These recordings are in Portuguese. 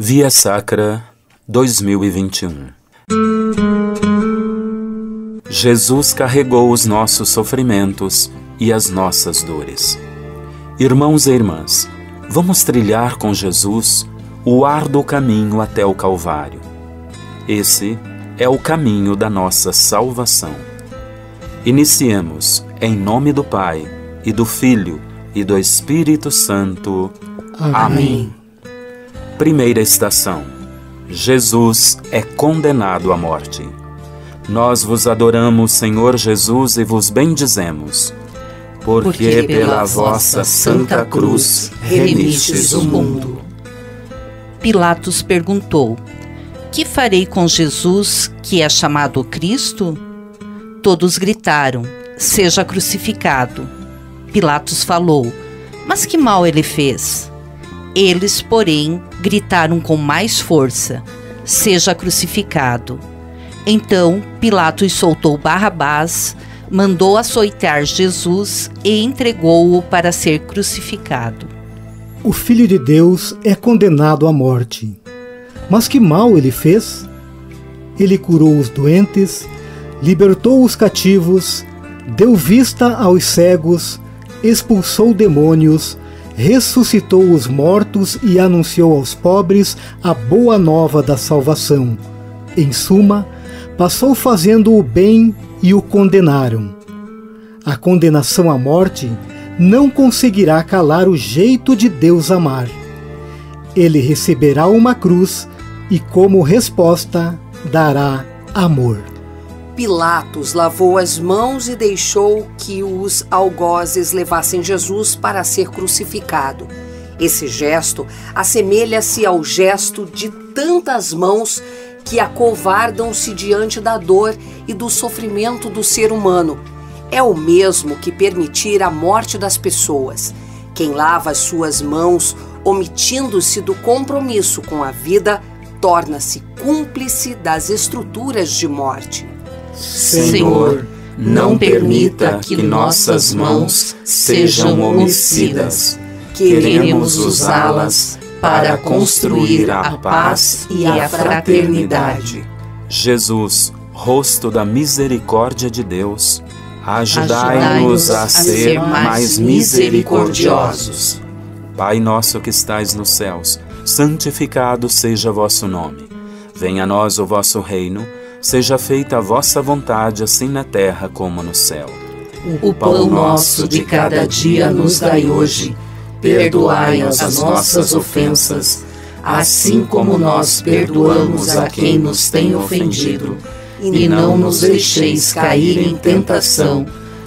Via Sacra 2021 Jesus carregou os nossos sofrimentos e as nossas dores. Irmãos e irmãs, vamos trilhar com Jesus o árduo caminho até o Calvário. Esse é o caminho da nossa salvação. Iniciemos em nome do Pai, e do Filho, e do Espírito Santo. Amém. Amém. Primeira estação: Jesus é condenado à morte. Nós vos adoramos, Senhor Jesus, e vos bendizemos, porque, porque pela vossa santa cruz remistes o mundo. Pilatos perguntou: Que farei com Jesus, que é chamado Cristo? Todos gritaram: Seja crucificado. Pilatos falou: Mas que mal ele fez? Eles, porém, gritaram com mais força: Seja crucificado. Então Pilatos soltou Barrabás, mandou açoitar Jesus e entregou-o para ser crucificado. O Filho de Deus é condenado à morte. Mas que mal ele fez? Ele curou os doentes, libertou os cativos, deu vista aos cegos, expulsou demônios, ressuscitou os mortos e anunciou aos pobres a boa nova da salvação. Em suma, passou fazendo o bem e o condenaram. A condenação à morte não conseguirá calar o jeito de Deus amar. Ele receberá uma cruz e, como resposta, dará amor. Pilatos lavou as mãos e deixou que os algozes levassem Jesus para ser crucificado. Esse gesto assemelha-se ao gesto de tantas mãos que acovardam-se diante da dor e do sofrimento do ser humano. É o mesmo que permitir a morte das pessoas. Quem lava as suas mãos, omitindo-se do compromisso com a vida, torna-se cúmplice das estruturas de morte. Senhor, não permita que nossas mãos sejam homicidas. Queremos usá-las para construir a paz e a fraternidade. Jesus, rosto da misericórdia de Deus, ajudai-nos a ser mais misericordiosos. Pai nosso que estais nos céus, santificado seja vosso nome. Venha a nós o vosso reino Seja feita a vossa vontade, assim na terra como no céu. O pão nosso de cada dia nos dai hoje. Perdoai-nos as nossas ofensas, assim como nós perdoamos a quem nos tem ofendido. E não nos deixeis cair em tentação,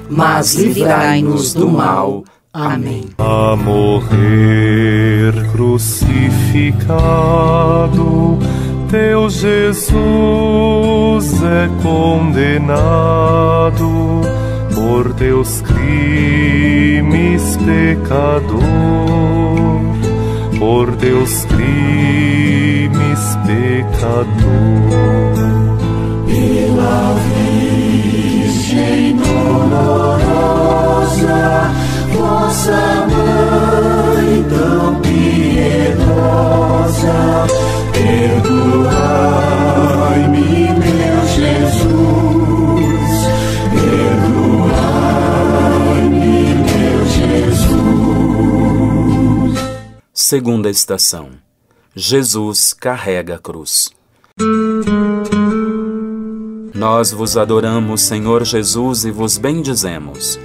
mas livrai-nos do mal. Amém. A morrer crucificado teu Jesus é condenado por teus crimes, pecador, por teus crimes, pecador. Pela Virgem dolorosa, vossa mãe tão piedosa Perdoai-me, Segunda estação. Jesus carrega a cruz. Nós vos adoramos, Senhor Jesus, e vos bendizemos.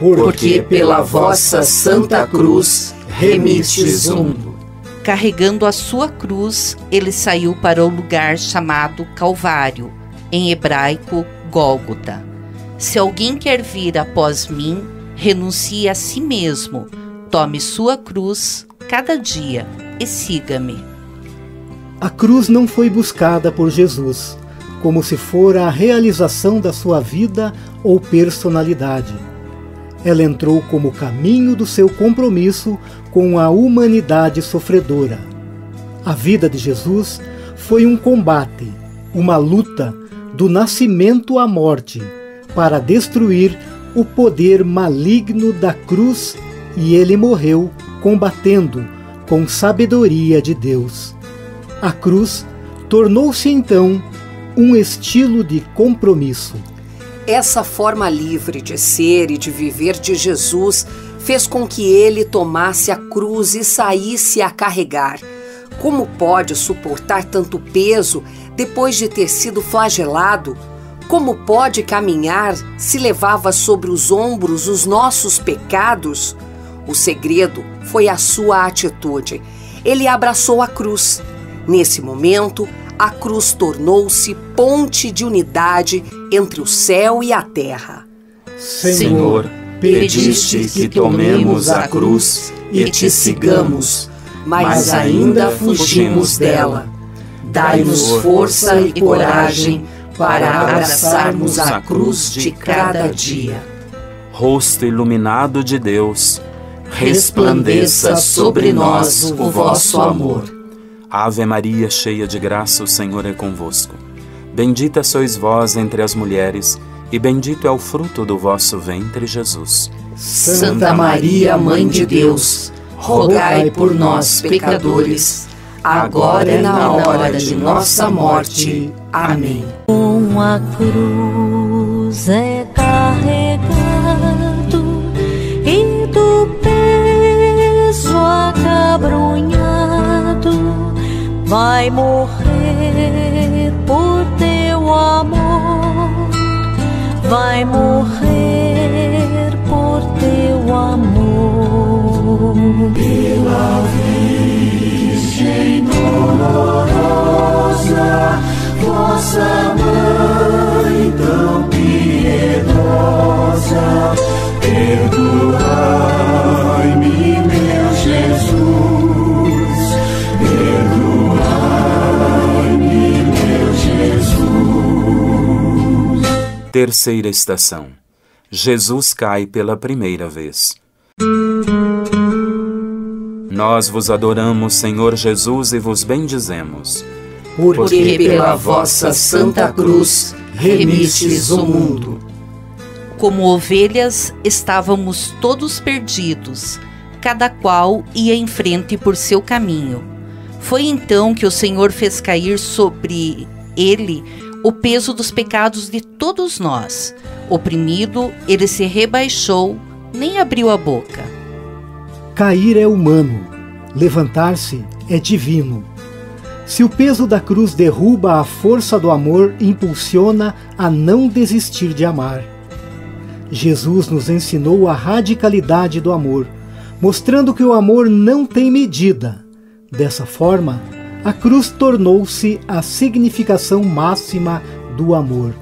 Porque pela vossa santa cruz remistes o mundo carregando a sua cruz, ele saiu para o lugar chamado Calvário, em hebraico Gólgota. Se alguém quer vir após mim, renuncie a si mesmo, tome sua cruz cada dia e siga-me. A cruz não foi buscada por Jesus, como se fora a realização da sua vida ou personalidade ela entrou como caminho do seu compromisso com a humanidade sofredora. A vida de Jesus foi um combate, uma luta do nascimento à morte, para destruir o poder maligno da cruz e ele morreu combatendo com sabedoria de Deus. A cruz tornou-se então um estilo de compromisso. Essa forma livre de ser e de viver de Jesus fez com que ele tomasse a cruz e saísse a carregar. Como pode suportar tanto peso depois de ter sido flagelado? Como pode caminhar se levava sobre os ombros os nossos pecados? O segredo foi a sua atitude. Ele abraçou a cruz. Nesse momento, a cruz tornou-se ponte de unidade entre o céu e a terra. Senhor, pediste que tomemos a cruz e te sigamos, mas ainda fugimos dela. Dai-nos força e coragem para abraçarmos a cruz de cada dia. Rosto iluminado de Deus, resplandeça sobre nós o vosso amor. Ave Maria, cheia de graça, o Senhor é convosco. Bendita sois vós entre as mulheres, e bendito é o fruto do vosso ventre, Jesus. Santa Maria, Mãe de Deus, rogai por nós, pecadores, agora e na hora de nossa morte. Amém. Com a cruz é vai morrer por teu amor, vai morrer por teu amor. Pela Virgem dolorosa, vossa mãe tão piedosa, perdoai-me, Terceira estação. Jesus cai pela primeira vez. Nós vos adoramos, Senhor Jesus, e vos bendizemos. Porque pela vossa santa cruz remistes o mundo. Como ovelhas, estávamos todos perdidos, cada qual ia em frente por seu caminho. Foi então que o Senhor fez cair sobre ele o peso dos pecados de todos nós. Oprimido, ele se rebaixou, nem abriu a boca. Cair é humano, levantar-se é divino. Se o peso da cruz derruba a força do amor, impulsiona a não desistir de amar. Jesus nos ensinou a radicalidade do amor, mostrando que o amor não tem medida. Dessa forma, a cruz tornou-se a significação máxima do amor.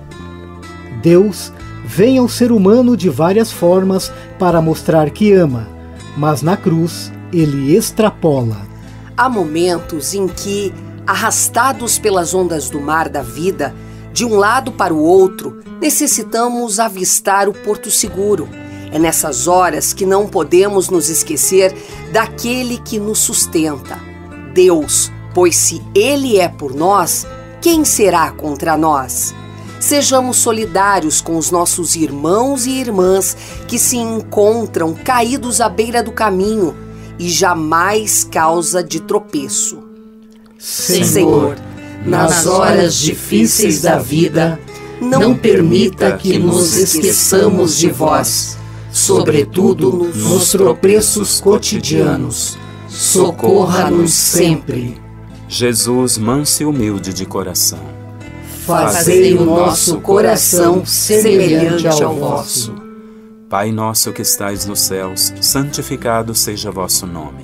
Deus vem ao ser humano de várias formas para mostrar que ama, mas na cruz ele extrapola. Há momentos em que, arrastados pelas ondas do mar da vida, de um lado para o outro, necessitamos avistar o porto seguro. É nessas horas que não podemos nos esquecer daquele que nos sustenta, Deus, pois se Ele é por nós, quem será contra nós? Sejamos solidários com os nossos irmãos e irmãs que se encontram caídos à beira do caminho e jamais causa de tropeço. Senhor, nas horas difíceis da vida, não permita que nos esqueçamos de vós, sobretudo nos tropeços cotidianos. Socorra-nos sempre. Jesus, manso e humilde de coração. Fazei o nosso coração semelhante ao vosso. Pai nosso que estais nos céus, santificado seja vosso nome.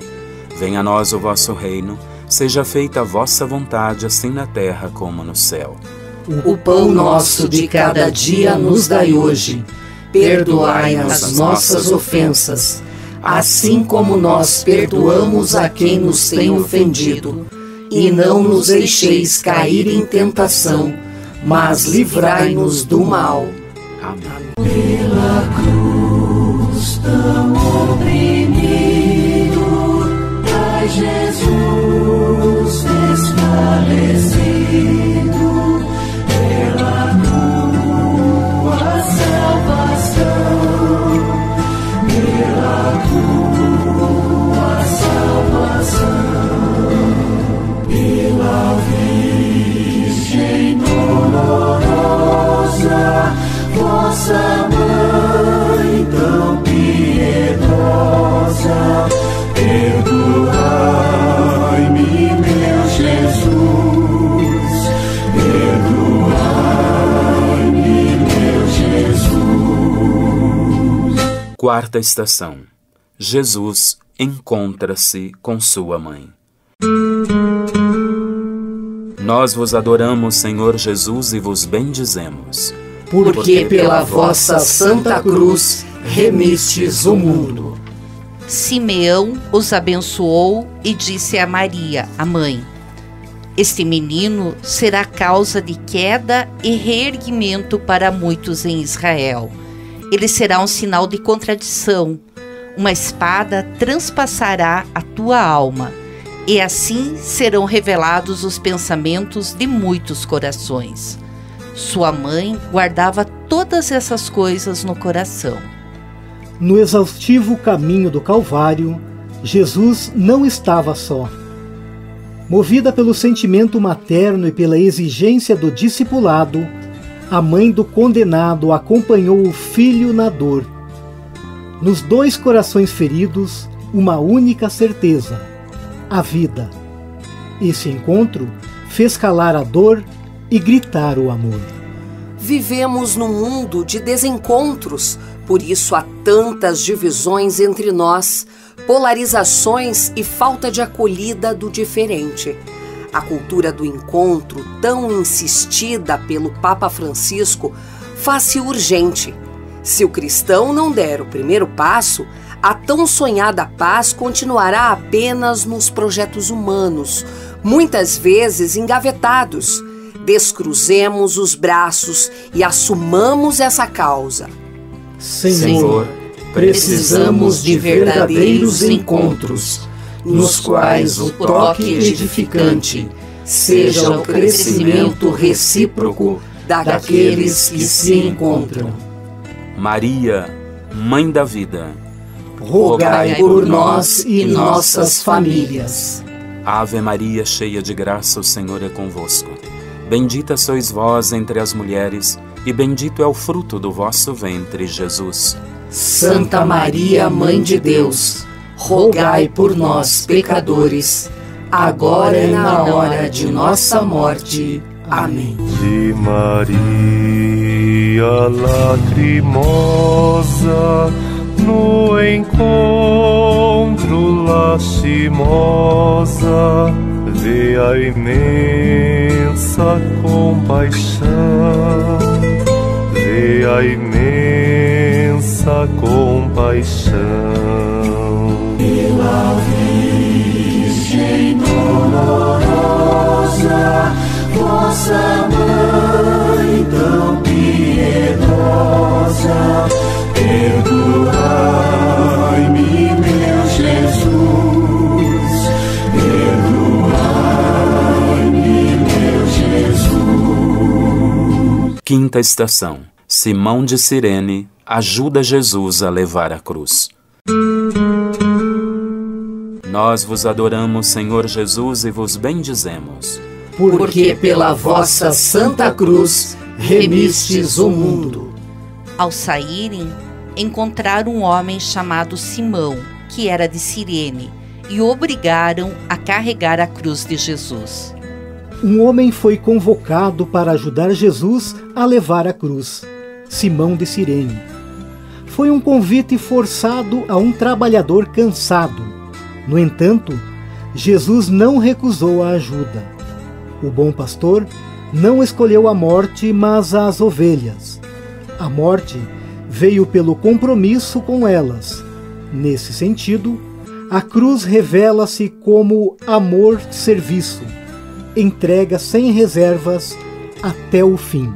Venha a nós o vosso reino, seja feita a vossa vontade, assim na terra como no céu. O pão nosso de cada dia nos dai hoje. Perdoai as nossas ofensas, assim como nós perdoamos a quem nos tem ofendido. E não nos deixeis cair em tentação, mas livrai-nos do mal. Amém. Pela cruz tão oprimido, ai Jesus desfalecido, Quarta estação. Jesus encontra-se com sua mãe. Nós vos adoramos, Senhor Jesus, e vos bendizemos. Porque pela vossa Santa Cruz remistes o mundo. Simeão os abençoou e disse a Maria, a mãe: Este menino será causa de queda e reerguimento para muitos em Israel. Ele será um sinal de contradição. Uma espada transpassará a tua alma, e assim serão revelados os pensamentos de muitos corações. Sua mãe guardava todas essas coisas no coração. No exaustivo caminho do Calvário, Jesus não estava só. Movida pelo sentimento materno e pela exigência do discipulado, a mãe do condenado acompanhou o filho na dor. Nos dois corações feridos, uma única certeza: a vida. Esse encontro fez calar a dor e gritar o amor. Vivemos num mundo de desencontros, por isso há tantas divisões entre nós, polarizações e falta de acolhida do diferente. A cultura do encontro, tão insistida pelo Papa Francisco, faz-se urgente. Se o cristão não der o primeiro passo, a tão sonhada paz continuará apenas nos projetos humanos, muitas vezes engavetados descruzemos os braços e assumamos essa causa. Senhor, precisamos de verdadeiros encontros, nos quais o toque edificante seja o crescimento recíproco daqueles que se encontram. Maria, Mãe da Vida, rogai por nós e nossas famílias. Ave Maria, cheia de graça, o Senhor é convosco. Bendita sois vós entre as mulheres, e bendito é o fruto do vosso ventre, Jesus. Santa Maria, Mãe de Deus, rogai por nós, pecadores, agora e na hora de nossa morte. Amém. De Maria lacrimosa, no encontro lastimosa, vê a imensa compaixão, vê a imensa compaixão. Pela Virgem dolorosa, vossa mãe tão piedosa, perdoai-me, meu Jesus, perdoai-me, meu Jesus. Quinta estação. Simão de Cirene ajuda Jesus a levar a cruz. Nós vos adoramos, Senhor Jesus, e vos bendizemos. Porque pela vossa Santa Cruz remistes o mundo. Ao saírem, encontraram um homem chamado Simão, que era de Cirene, e o obrigaram a carregar a cruz de Jesus. Um homem foi convocado para ajudar Jesus a levar a cruz, Simão de Cirene. Foi um convite forçado a um trabalhador cansado. No entanto, Jesus não recusou a ajuda. O bom pastor não escolheu a morte, mas as ovelhas. A morte veio pelo compromisso com elas. Nesse sentido, a cruz revela-se como amor-serviço, entrega sem reservas até o fim.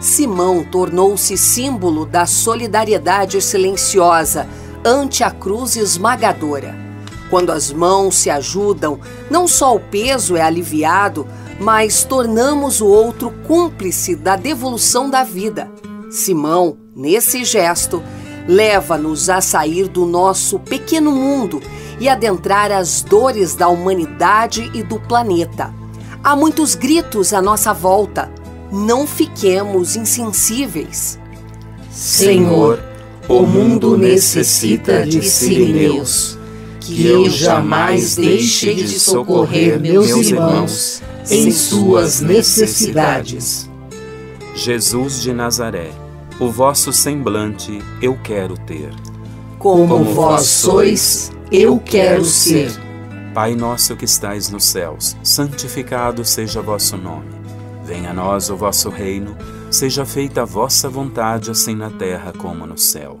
Simão tornou-se símbolo da solidariedade silenciosa ante a cruz esmagadora. Quando as mãos se ajudam, não só o peso é aliviado, mas tornamos o outro cúmplice da devolução da vida. Simão, nesse gesto, leva-nos a sair do nosso pequeno mundo e adentrar as dores da humanidade e do planeta. Há muitos gritos à nossa volta. Não fiquemos insensíveis. Senhor, o mundo necessita de sirineus, que eu jamais deixe de socorrer meus irmãos em suas necessidades. Jesus de Nazaré, o vosso semblante eu quero ter. Como vós sois, eu quero ser. Pai nosso que estais nos céus, santificado seja vosso nome. Venha a nós o vosso reino, seja feita a vossa vontade, assim na terra como no céu.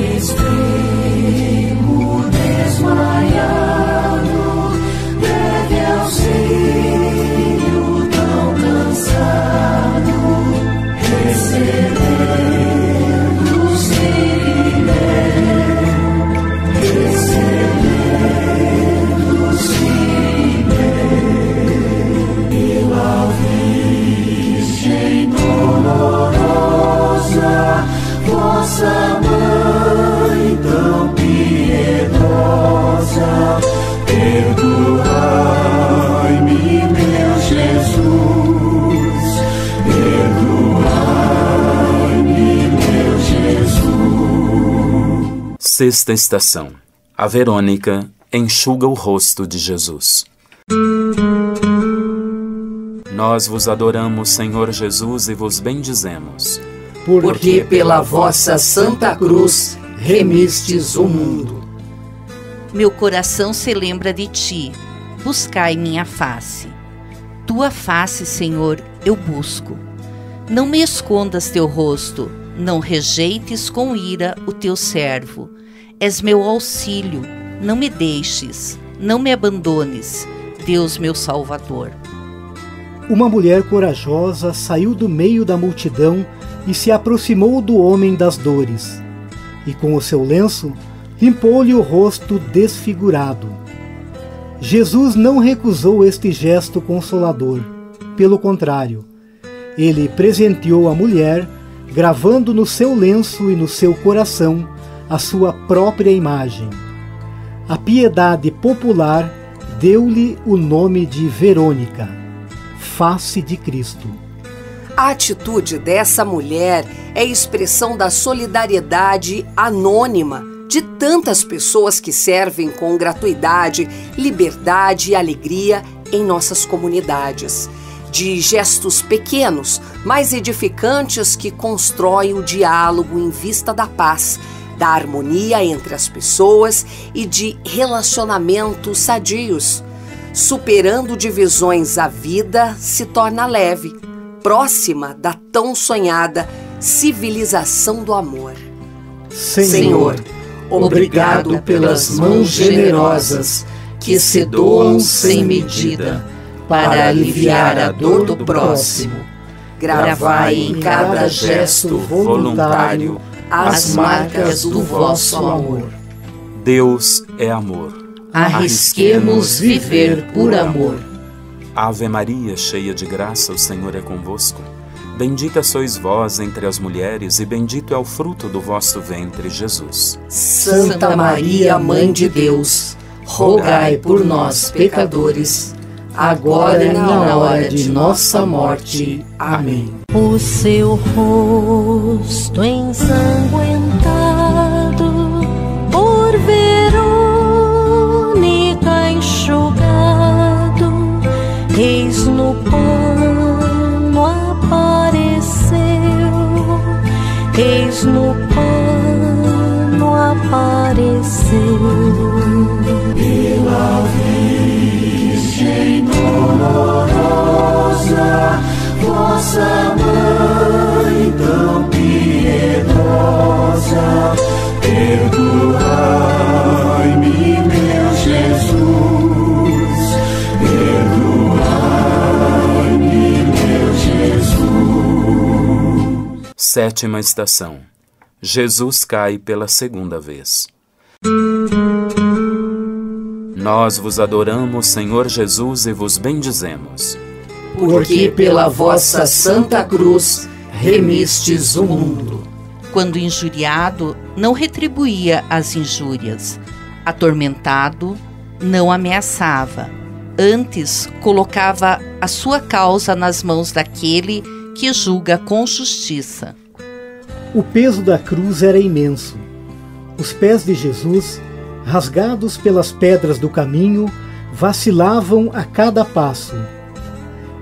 Sexta estação. A Verônica enxuga o rosto de Jesus. Nós vos adoramos, Senhor Jesus, e vos bendizemos. Porque pela vossa santa cruz remistes o mundo. Meu coração se lembra de ti. Buscai minha face. Tua face, Senhor, eu busco. Não me escondas teu rosto, não rejeites com ira o teu servo. És meu auxílio, não me deixes, não me abandones, Deus meu Salvador. Uma mulher corajosa saiu do meio da multidão e se aproximou do homem das dores. E com o seu lenço limpou-lhe o rosto desfigurado. Jesus não recusou este gesto consolador. Pelo contrário, ele presenteou a mulher, gravando no seu lenço e no seu coração a sua própria imagem. A piedade popular deu-lhe o nome de Verônica, face de Cristo. A atitude dessa mulher é expressão da solidariedade anônima de tantas pessoas que servem com gratuidade, liberdade e alegria em nossas comunidades. De gestos pequenos, mas edificantes que constroem o diálogo em vista da paz, da harmonia entre as pessoas e de relacionamentos sadios. Superando divisões, a vida se torna leve, próxima da tão sonhada civilização do amor. Senhor, obrigado pelas mãos generosas que se doam sem medida para aliviar a dor do próximo. Gravai em cada gesto voluntário as marcas do vosso amor. Deus é amor. Arrisquemos viver por amor. Ave Maria, cheia de graça, o Senhor é convosco. Bendita sois vós entre as mulheres, e bendito é o fruto do vosso ventre, Jesus. Santa Maria, Mãe de Deus, rogai por nós, pecadores, agora e na hora de nossa morte. Amém. O seu rosto ensanguentado por Verônica enxugado, eis no pano apareceu, eis no pano apareceu. Sétima estação. Jesus cai pela segunda vez. Nós vos adoramos, Senhor Jesus, e vos bendizemos. porque pela vossa santa cruz remistes o mundo. Quando injuriado, não retribuía as injúrias. Atormentado, não ameaçava. Antes, colocava a sua causa nas mãos daquele que julga com justiça. O peso da cruz era imenso. Os pés de Jesus, rasgados pelas pedras do caminho, vacilavam a cada passo.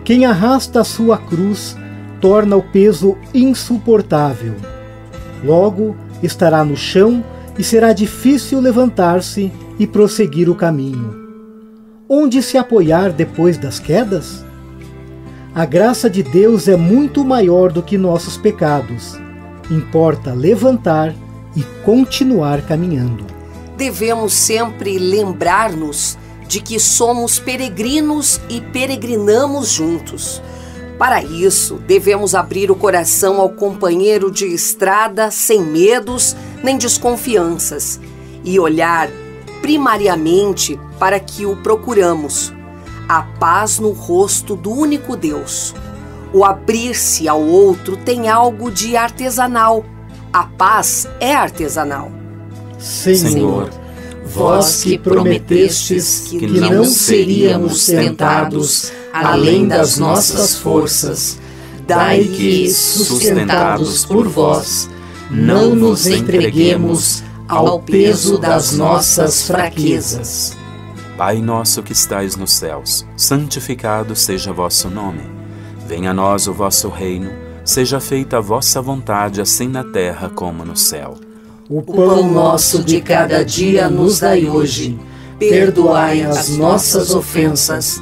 Quem arrasta a sua cruz torna o peso insuportável. Logo estará no chão e será difícil levantar-se e prosseguir o caminho. Onde se apoiar depois das quedas? A graça de Deus é muito maior do que nossos pecados. Importa levantar e continuar caminhando. Devemos sempre lembrar-nos de que somos peregrinos e peregrinamos juntos. Para isso, devemos abrir o coração ao companheiro de estrada sem medos nem desconfianças e olhar primariamente para que o procuramos, a paz no rosto do único Deus. O abrir-se ao outro tem algo de artesanal. A paz é artesanal. Senhor, vós que prometestes que não seríamos tentados além das nossas forças, dai que, sustentados por vós, não nos entreguemos ao peso das nossas fraquezas. Pai nosso que estais nos céus, santificado seja vosso nome. Venha a nós o vosso reino, seja feita a vossa vontade, assim na terra como no céu. O pão nosso de cada dia nos dai hoje. Perdoai as nossas ofensas,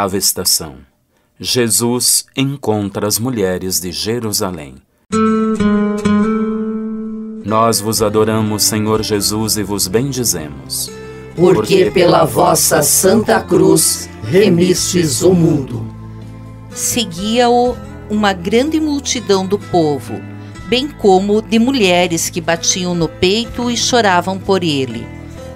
Oitava estação. Jesus encontra as mulheres de Jerusalém. Nós vos adoramos, Senhor Jesus, e vos bendizemos. Porque pela vossa santa cruz remistes o mundo. Seguia-o uma grande multidão do povo, bem como de mulheres que batiam no peito e choravam por ele.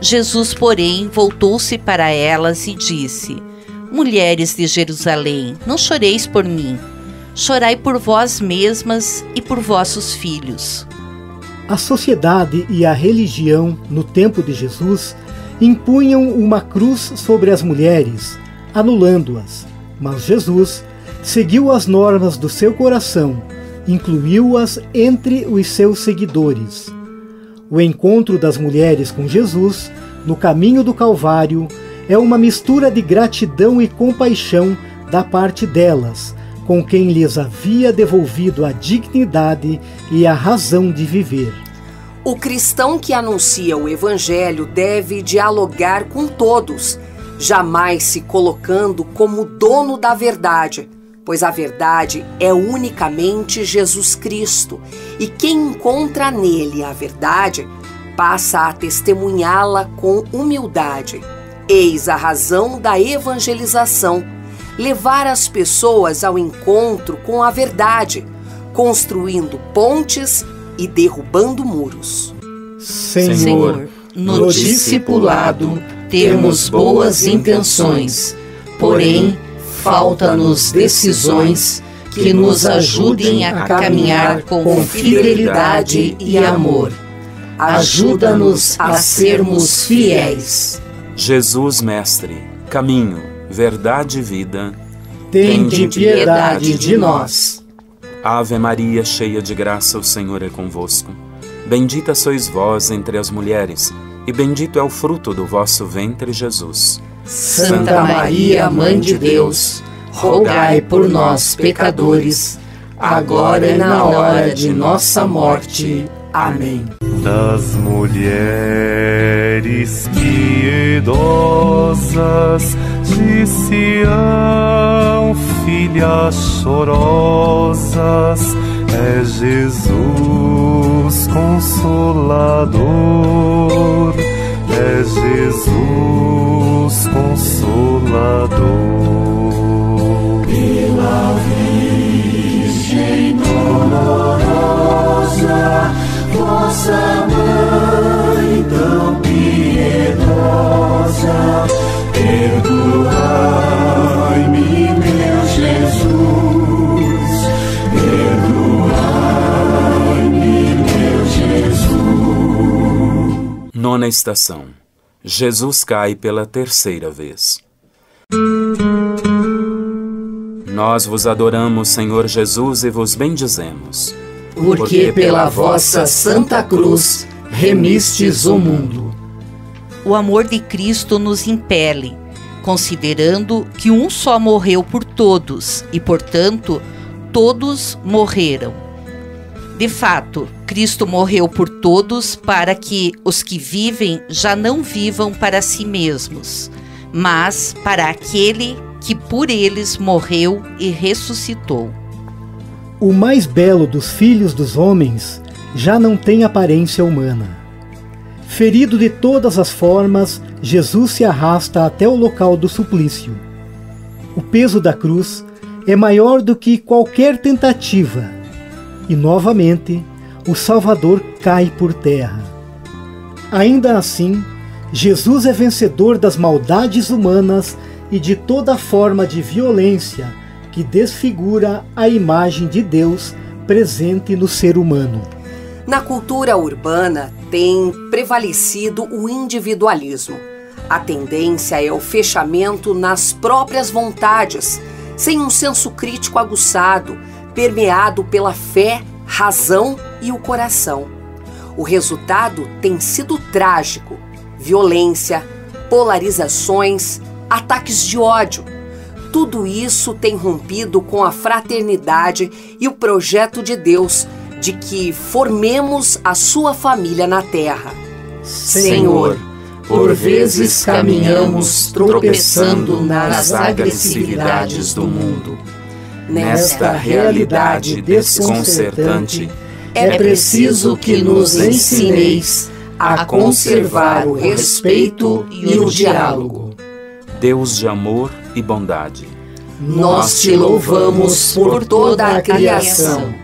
Jesus, porém, voltou-se para elas e disse: Mulheres de Jerusalém, não choreis por mim, chorai por vós mesmas e por vossos filhos. A sociedade e a religião, no tempo de Jesus, impunham uma cruz sobre as mulheres, anulando-as. Mas Jesus seguiu as normas do seu coração, incluiu-as entre os seus seguidores. O encontro das mulheres com Jesus, no caminho do Calvário, é uma mistura de gratidão e compaixão da parte delas, com quem lhes havia devolvido a dignidade e a razão de viver. O cristão que anuncia o Evangelho deve dialogar com todos, jamais se colocando como dono da verdade, pois a verdade é unicamente Jesus Cristo, e quem encontra nele a verdade passa a testemunhá-la com humildade. Eis a razão da evangelização: levar as pessoas ao encontro com a verdade, construindo pontes e derrubando muros. Senhor, Senhor, No discipulado temos boas intenções, porém falta-nos decisões que nos ajudem a caminhar com fidelidade e amor. Ajuda-nos a sermos fiéis. Jesus, Mestre, caminho, verdade e vida, tende piedade de nós. Ave Maria, cheia de graça, o Senhor é convosco. Bendita sois vós entre as mulheres, e bendito é o fruto do vosso ventre, Jesus. Santa Maria, Mãe de Deus, rogai por nós, pecadores, agora e na hora de nossa morte. Amém. Das mulheres piedosas de Sião, filhas chorosas, é Jesus Consolador, é Jesus Consolador. Pela Virgem dolorosa, vossa mãe tão piedosa, perdoai-me, meu Jesus, perdoai-me, meu Jesus. Nona estação. Jesus cai pela terceira vez. Nós vos adoramos, Senhor Jesus, e vos bendizemos. Porque pela vossa Santa Cruz remistes o mundo. O amor de Cristo nos impele, considerando que um só morreu por todos e, portanto, todos morreram. De fato, Cristo morreu por todos para que os que vivem já não vivam para si mesmos, mas para aquele que por eles morreu e ressuscitou. O mais belo dos filhos dos homens já não tem aparência humana. Ferido de todas as formas, Jesus se arrasta até o local do suplício. O peso da cruz é maior do que qualquer tentativa, e novamente o Salvador cai por terra. Ainda assim, Jesus é vencedor das maldades humanas e de toda forma de violência que desfigura a imagem de Deus presente no ser humano. Na cultura urbana tem prevalecido o individualismo. A tendência é o fechamento nas próprias vontades, sem um senso crítico aguçado, permeado pela fé, razão e o coração. O resultado tem sido trágico: violência, polarizações, ataques de ódio. Tudo isso tem rompido com a fraternidade e o projeto de Deus de que formemos a sua família na terra. Senhor, por vezes caminhamos tropeçando nas agressividades do mundo. Nesta realidade desconcertante, é preciso que nos ensineis a conservar o respeito e o diálogo. Deus de amor e bondade. Nós te louvamos por toda a criação.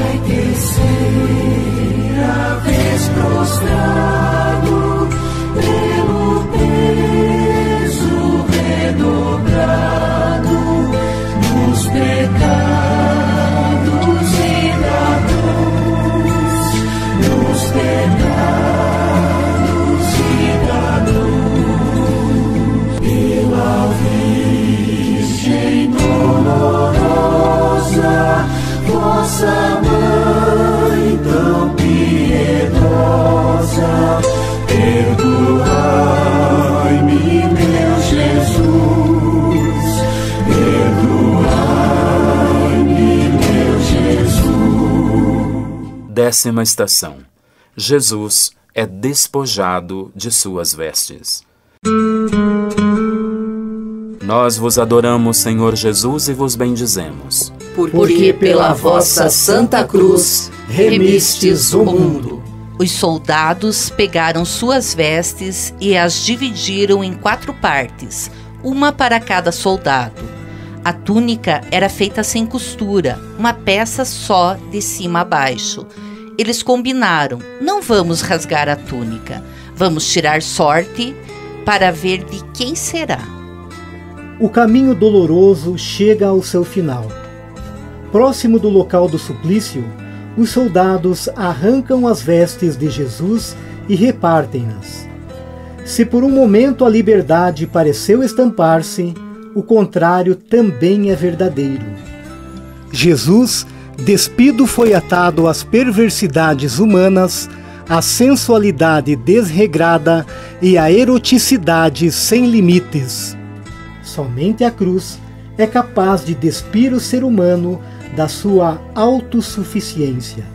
Terceira vez prostrado Décima estação. Jesus é despojado de suas vestes. Nós vos adoramos, Senhor Jesus, e vos bendizemos. Porque pela vossa Santa Cruz remistes o mundo. Os soldados pegaram suas vestes e as dividiram em quatro partes, uma para cada soldado. A túnica era feita sem costura, uma peça só de cima a baixo. Eles combinaram: não vamos rasgar a túnica, vamos tirar sorte para ver de quem será. O caminho doloroso chega ao seu final. Próximo do local do suplício, os soldados arrancam as vestes de Jesus e repartem-nas. Se por um momento a liberdade pareceu estampar-se, o contrário também é verdadeiro. Jesus, despido, foi atado às perversidades humanas, à sensualidade desregrada e à eroticidade sem limites. Somente a cruz é capaz de despir o ser humano da sua autossuficiência.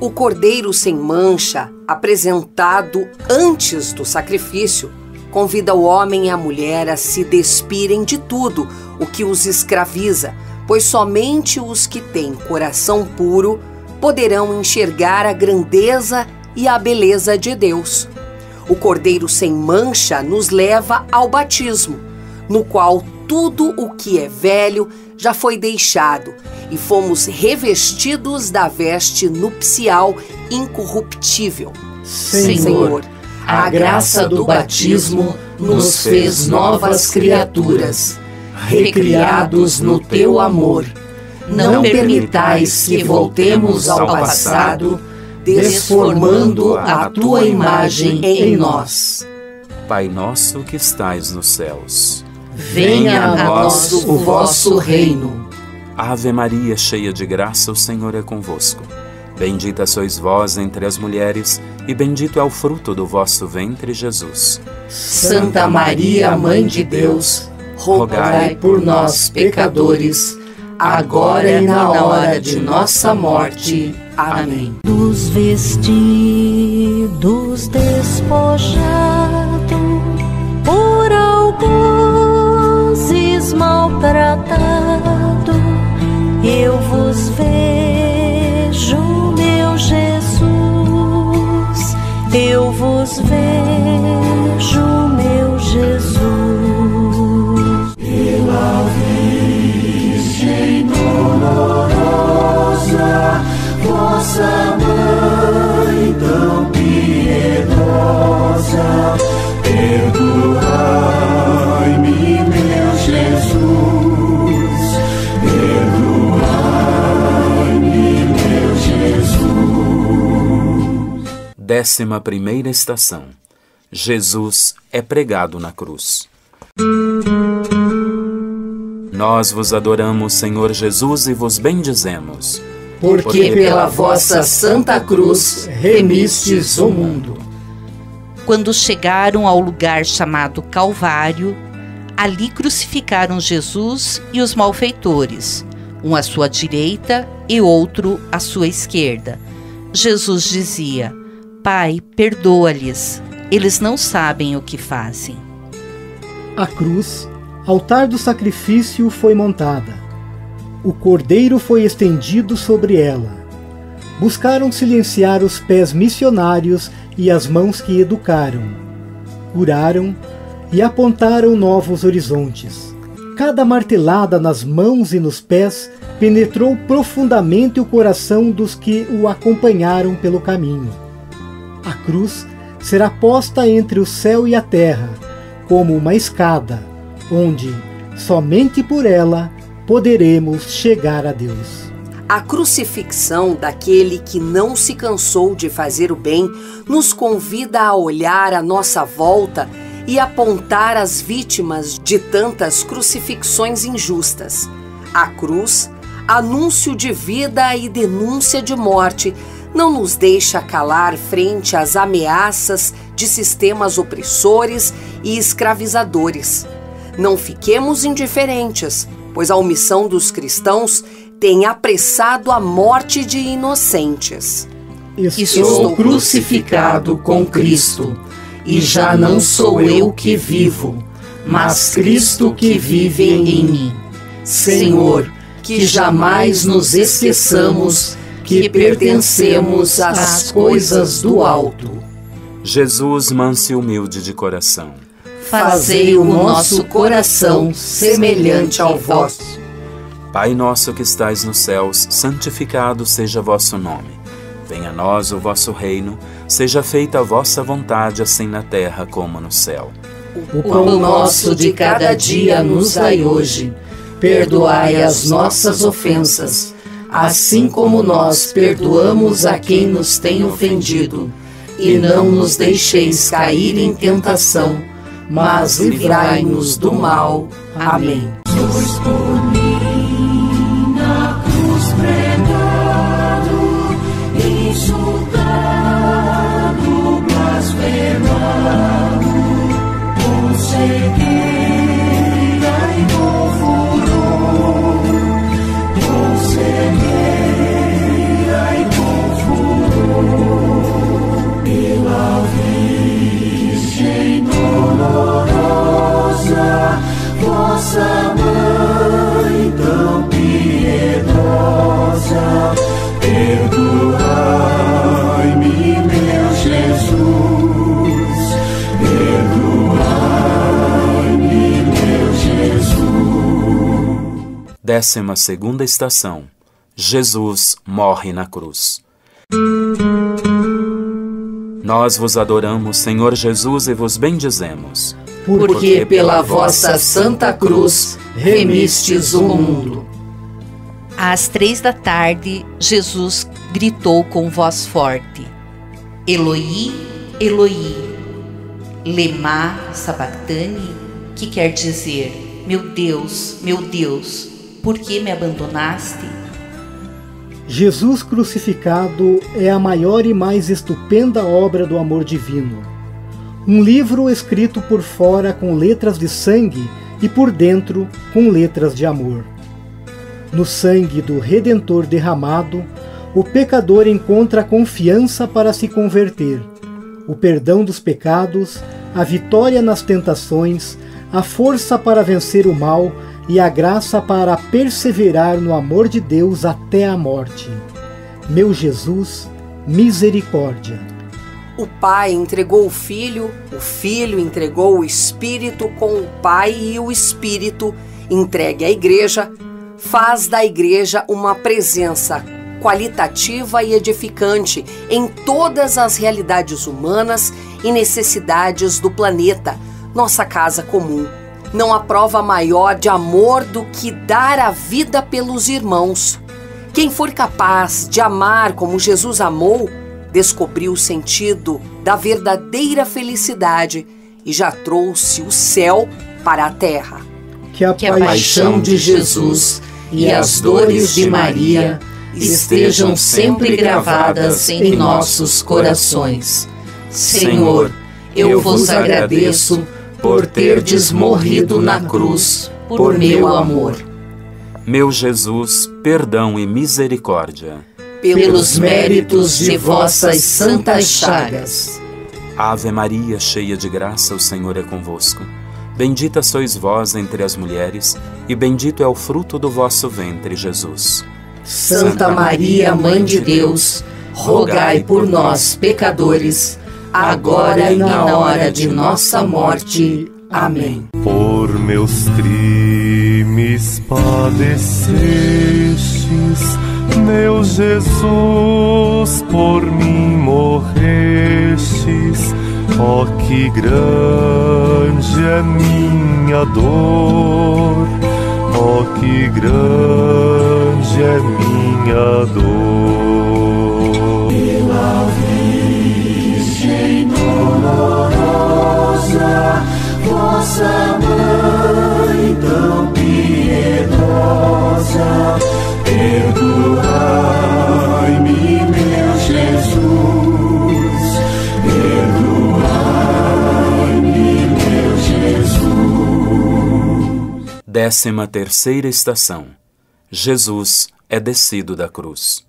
O cordeiro sem mancha, apresentado antes do sacrifício, convida o homem e a mulher a se despirem de tudo o que os escraviza, pois somente os que têm coração puro poderão enxergar a grandeza e a beleza de Deus. O cordeiro sem mancha nos leva ao batismo, no qual tudo o que é velho já foi deixado e fomos revestidos da veste nupcial incorruptível. Senhor, a graça do batismo nos fez novas criaturas, recriados no teu amor. Não permitais que voltemos ao passado, desformando a tua imagem em nós. Pai nosso que estais nos céus, venha a nós o vosso reino. Ave Maria, cheia de graça, o Senhor é convosco. Bendita sois vós entre as mulheres, e bendito é o fruto do vosso ventre, Jesus. Santa Maria, Mãe de Deus, rogai por nós, pecadores, agora e na hora de nossa morte. Amém. Dos vestidos despojados por algozes maltratados, eu vos vejo, meu Jesus, eu vos vejo, vossa mãe tão piedosa, perdoai-me, meu Jesus, perdoai-me, meu Jesus. Décima primeira estação. Jesus é pregado na cruz. Nós vos adoramos, Senhor Jesus, e vos bendizemos. Porque pela vossa santa cruz remistes o mundo. Quando chegaram ao lugar chamado Calvário, ali crucificaram Jesus e os malfeitores, um à sua direita e outro à sua esquerda. Jesus dizia: Pai, perdoa-lhes, eles não sabem o que fazem. A cruz, altar do sacrifício, foi montada. O cordeiro foi estendido sobre ela. Buscaram silenciar os pés missionários e as mãos que educaram. Curaram e apontaram novos horizontes. Cada martelada nas mãos e nos pés penetrou profundamente o coração dos que o acompanharam pelo caminho. A cruz será posta entre o céu e a terra, como uma escada, onde, somente por ela, poderemos chegar a Deus. A crucifixão daquele que não se cansou de fazer o bem nos convida a olhar à nossa volta e apontar as vítimas de tantas crucifixões injustas. A cruz, anúncio de vida e denúncia de morte, não nos deixa calar frente às ameaças de sistemas opressores e escravizadores. Não fiquemos indiferentes, pois a omissão dos cristãos tem apressado a morte de inocentes. Estou crucificado com Cristo, e já não sou eu que vivo, mas Cristo que vive em mim. Senhor, que jamais nos esqueçamos que pertencemos às coisas do alto. Jesus, manso e humilde de coração, Fazei o nosso coração semelhante ao vosso. Pai nosso que estais nos céus, santificado seja vosso nome. Venha a nós o vosso reino, seja feita a vossa vontade, assim na terra como no céu. O pão nosso de cada dia nos dai hoje. Perdoai as nossas ofensas, assim como nós perdoamos a quem nos tem ofendido. E não nos deixeis cair em tentação, mas livrai-nos do mal. Amém. Vossa mãe tão piedosa, perdoai-me, meu Jesus, perdoai-me, meu Jesus. Décima segunda estação. Jesus morre na cruz. Nós vos adoramos, Senhor Jesus, e vos bendizemos. Porque pela vossa santa cruz remistes o mundo. Às três da tarde, Jesus gritou com voz forte: Eloi, Eloi, lema sabachthani, que quer dizer: Meu Deus, meu Deus, por que me abandonaste? Jesus crucificado é a maior e mais estupenda obra do amor divino. Um livro escrito por fora com letras de sangue e por dentro com letras de amor. No sangue do Redentor derramado, o pecador encontra confiança para se converter, o perdão dos pecados, a vitória nas tentações, a força para vencer o mal e a graça para perseverar no amor de Deus até a morte. Meu Jesus, misericórdia. O Pai entregou o Filho, o Filho entregou o Espírito com o Pai e o Espírito entregue à Igreja, faz da Igreja uma presença qualitativa e edificante em todas as realidades humanas e necessidades do planeta, nossa casa comum. Não há prova maior de amor do que dar a vida pelos irmãos. Quem for capaz de amar como Jesus amou, descobriu o sentido da verdadeira felicidade e já trouxe o céu para a terra. Que a, Que a paixão de Jesus e as dores de Maria estejam sempre gravadas em nossos corações. Senhor, eu vos agradeço por terdes morrido na cruz por meu amor. Meu Jesus, perdão e misericórdia. Pelos méritos de vossas santas chagas. Ave Maria, cheia de graça, o Senhor é convosco. Bendita sois vós entre as mulheres, e bendito é o fruto do vosso ventre, Jesus. Santa Maria, Mãe de Deus, rogai por nós, pecadores, agora e na hora de nossa morte. Amém. Por meus crimes padecestes, meu Jesus, por mim morrestes. Oh, que grande é minha dor, oh, que grande é minha dor. Virgem dolorosa, vossa mãe Décima terceira estação. Jesus é descido da cruz.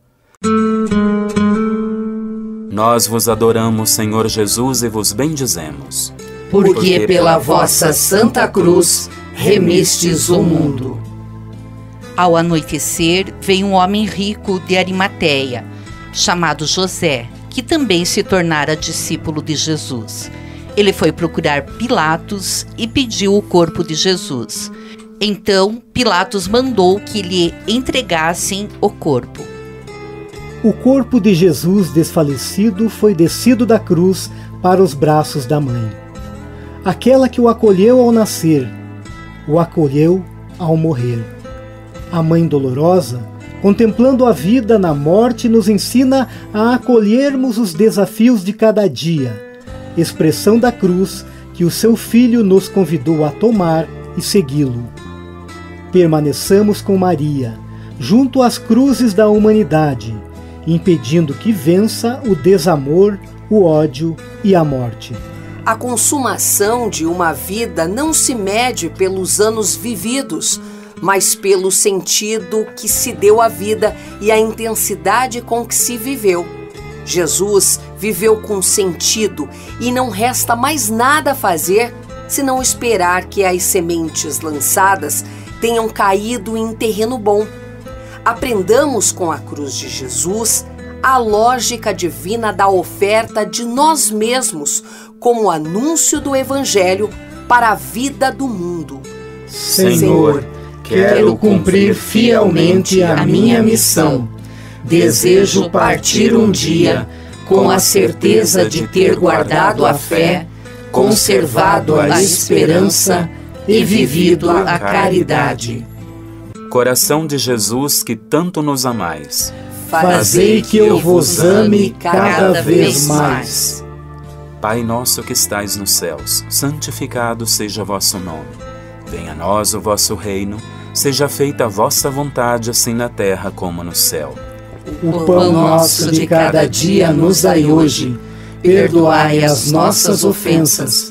Nós vos adoramos, Senhor Jesus, e vos bendizemos. Porque pela vossa santa cruz remistes o mundo. Ao anoitecer, veio um homem rico de Arimateia, chamado José, que também se tornara discípulo de Jesus. Ele foi procurar Pilatos e pediu o corpo de Jesus. Então Pilatos mandou que lhe entregassem o corpo. O corpo de Jesus desfalecido foi descido da cruz para os braços da mãe. Aquela que o acolheu ao nascer, o acolheu ao morrer. A mãe dolorosa, contemplando a vida na morte, nos ensina a acolhermos os desafios de cada dia, expressão da cruz que o seu filho nos convidou a tomar e segui-lo. Permaneçamos com Maria, junto às cruzes da humanidade, impedindo que vença o desamor, o ódio e a morte. A consumação de uma vida não se mede pelos anos vividos, mas pelo sentido que se deu à vida e a intensidade com que se viveu. Jesus viveu com sentido e não resta mais nada a fazer senão esperar que as sementes lançadas tenham caído em terreno bom. Aprendamos com a cruz de Jesus a lógica divina da oferta de nós mesmos como anúncio do Evangelho para a vida do mundo. Senhor, quero cumprir fielmente a minha missão. Desejo partir um dia com a certeza de ter guardado a fé, conservado a esperança e vivido a caridade. Coração de Jesus que tanto nos amais, Fazei que eu vos ame cada vez mais. Pai nosso que estais nos céus, santificado seja vosso nome. Venha a nós o vosso reino, seja feita a vossa vontade, assim na terra como no céu. O pão nosso de cada dia nos dai hoje. Perdoai as nossas ofensas,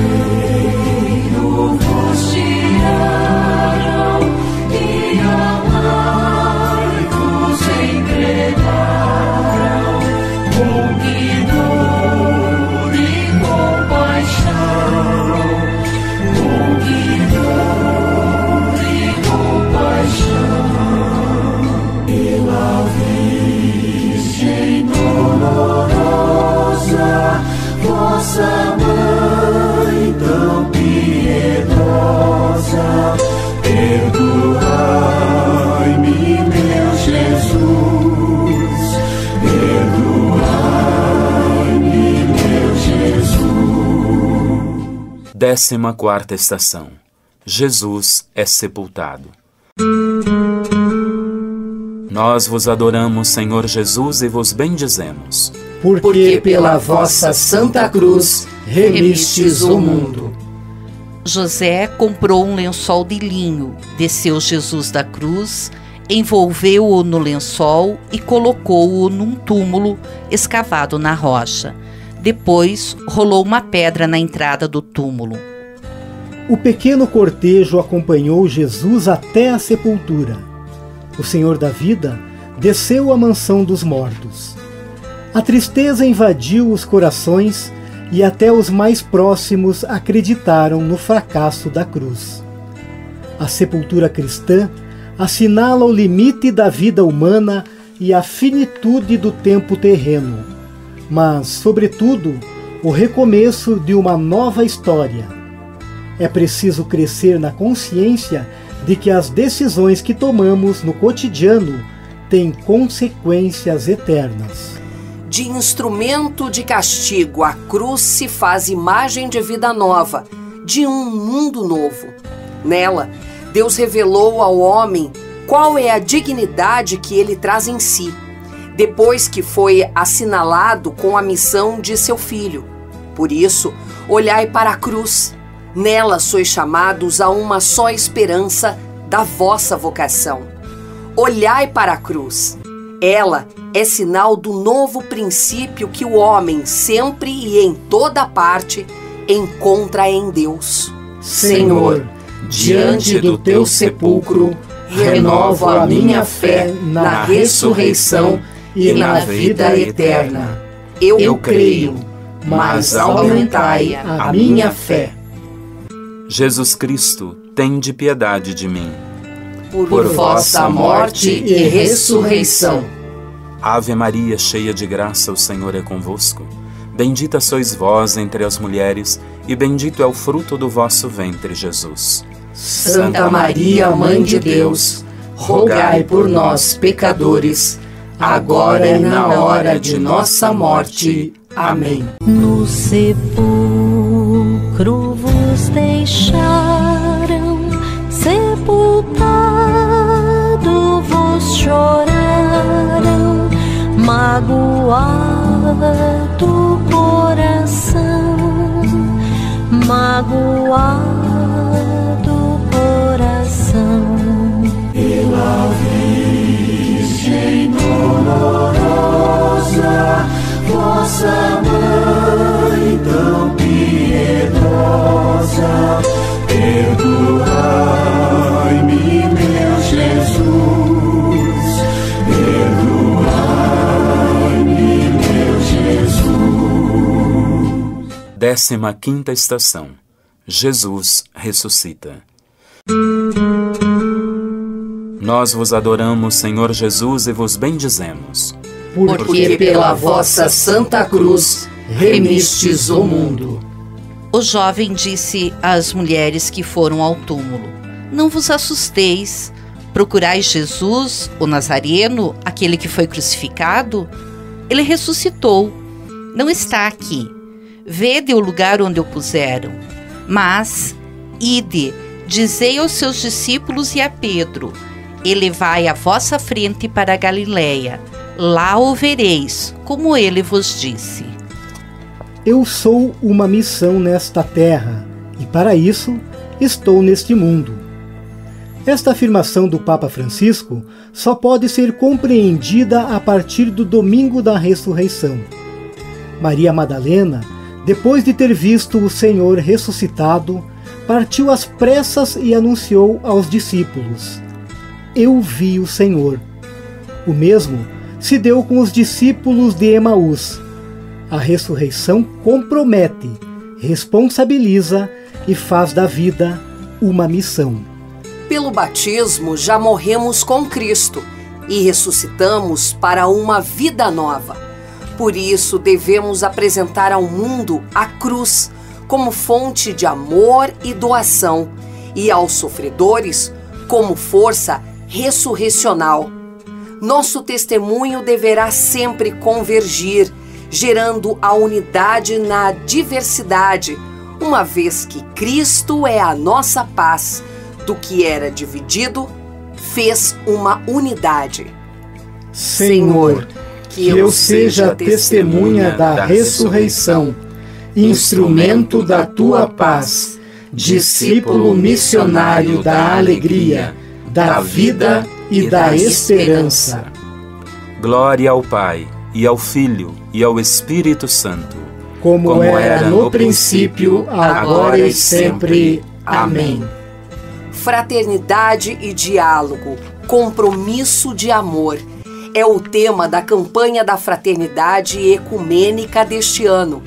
Décima quarta estação. Jesus é sepultado. Nós vos adoramos, Senhor Jesus, e vos bendizemos. Porque pela vossa Santa Cruz remistes o mundo. José comprou um lençol de linho, desceu Jesus da cruz, envolveu-o no lençol e colocou-o num túmulo escavado na rocha. Depois rolou uma pedra na entrada do túmulo. O pequeno cortejo acompanhou Jesus até a sepultura. O Senhor da vida desceu à mansão dos mortos. A tristeza invadiu os corações e até os mais próximos acreditaram no fracasso da cruz. A sepultura cristã assinala o limite da vida humana e a finitude do tempo terreno, mas, sobretudo, o recomeço de uma nova história. É preciso crescer na consciência de que as decisões que tomamos no cotidiano têm consequências eternas. De instrumento de castigo, a cruz se faz imagem de vida nova, de um mundo novo. Nela, Deus revelou ao homem qual é a dignidade que ele traz em si, depois que foi assinalado com a missão de seu filho. Por isso, olhai para a cruz. Nela sois chamados a uma só esperança da vossa vocação. Olhai para a cruz. Ela é sinal do novo princípio que o homem sempre e em toda parte encontra em Deus. Senhor, diante do teu sepulcro, renovo a minha fé na ressurreição e na vida eterna. Eu creio, mas aumentai a minha fé. Jesus Cristo, tende piedade de mim. por, por vossa morte e ressurreição. Ave Maria, cheia de graça, o Senhor é convosco. Bendita sois vós entre as mulheres, e bendito é o fruto do vosso ventre, Jesus. Santa Maria, Mãe de Deus, rogai por nós, pecadores, agora e na hora de nossa morte. Amém. No sepulcro vos deixaram sepultado, vos choraram, magoado coração, magoado dolorosa, vossa mãe tão piedosa, perdoai-me, meu Jesus, perdoai-me, meu Jesus. Décima quinta estação. Jesus ressuscita. Nós vos adoramos, Senhor Jesus, e vos bendizemos. Porque pela vossa Santa Cruz remistes o mundo. O jovem disse às mulheres que foram ao túmulo: Não vos assusteis. Procurais Jesus, o Nazareno, aquele que foi crucificado? Ele ressuscitou. Não está aqui. Vede o lugar onde o puseram. Mas, ide, dizei aos seus discípulos e a Pedro: Elevai a vossa frente para Galiléia. Lá o vereis, como ele vos disse. Eu sou uma missão nesta terra e para isso estou neste mundo. Esta afirmação do Papa Francisco só pode ser compreendida a partir do domingo da ressurreição. Maria Madalena, depois de ter visto o Senhor ressuscitado, partiu às pressas e anunciou aos discípulos: Eu vi o Senhor. O mesmo se deu com os discípulos de Emaús. A ressurreição compromete, responsabiliza e faz da vida uma missão. Pelo batismo já morremos com Cristo e ressuscitamos para uma vida nova. Por isso devemos apresentar ao mundo a cruz como fonte de amor e doação, e aos sofredores como força ressurrecional. Nosso testemunho deverá sempre convergir, gerando a unidade na diversidade, uma vez que Cristo é a nossa paz do que era dividido, fez uma unidade. Senhor, que eu seja testemunha da ressurreição, instrumento da tua paz, discípulo missionário da alegria, da vida e da esperança. Glória ao Pai, e ao Filho, e ao Espírito Santo, como, como era no princípio, agora e sempre. Amém fraternidade e diálogo, compromisso de amor. É o tema da campanha da Fraternidade Ecumênica deste ano.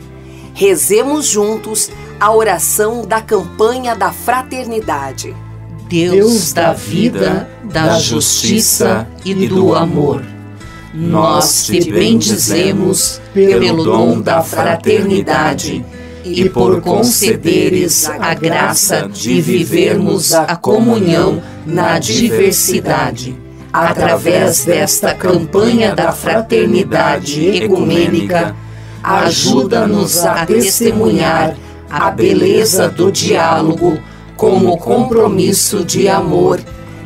Rezemos juntos a oração da campanha da Fraternidade. Deus, da vida, da justiça e do amor. Nós te bendizemos pelo dom da fraternidade e por concederes a graça de vivermos a comunhão na diversidade. Através desta campanha da fraternidade ecumênica, ajuda-nos a testemunhar a beleza do diálogo como compromisso de amor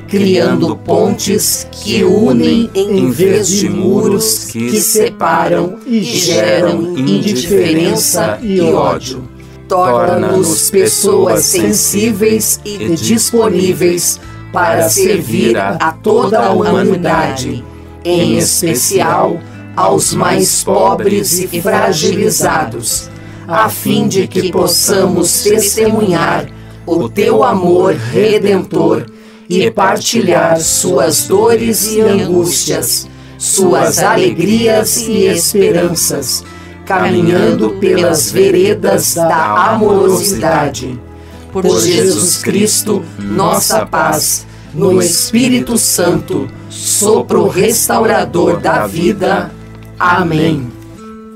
criando pontes que unem em vez de muros que separam e geram indiferença e ódio. Torna-nos pessoas sensíveis e disponíveis para servir a toda a humanidade, em especial aos mais pobres e fragilizados, a fim de que possamos testemunhar o teu amor redentor e partilhar suas dores e angústias, suas alegrias e esperanças, caminhando pelas veredas da amorosidade. Por Jesus Cristo, nossa paz, no Espírito Santo, sopro restaurador da vida. Amém.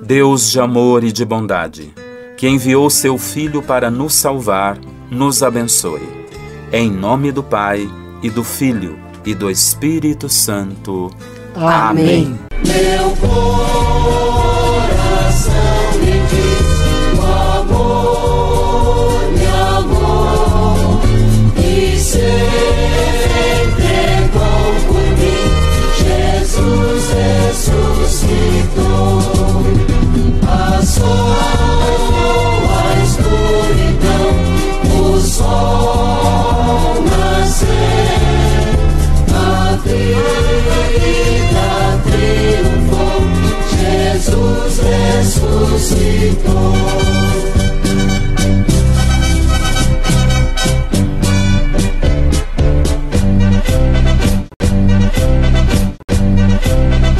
Deus de amor e de bondade, que enviou seu Filho para nos salvar, nos abençoe. Em nome do Pai, e do Filho, e do Espírito Santo. Amém. Amém. Jesus ressuscitou, passou. vida triunfou, Jesus ressuscitou.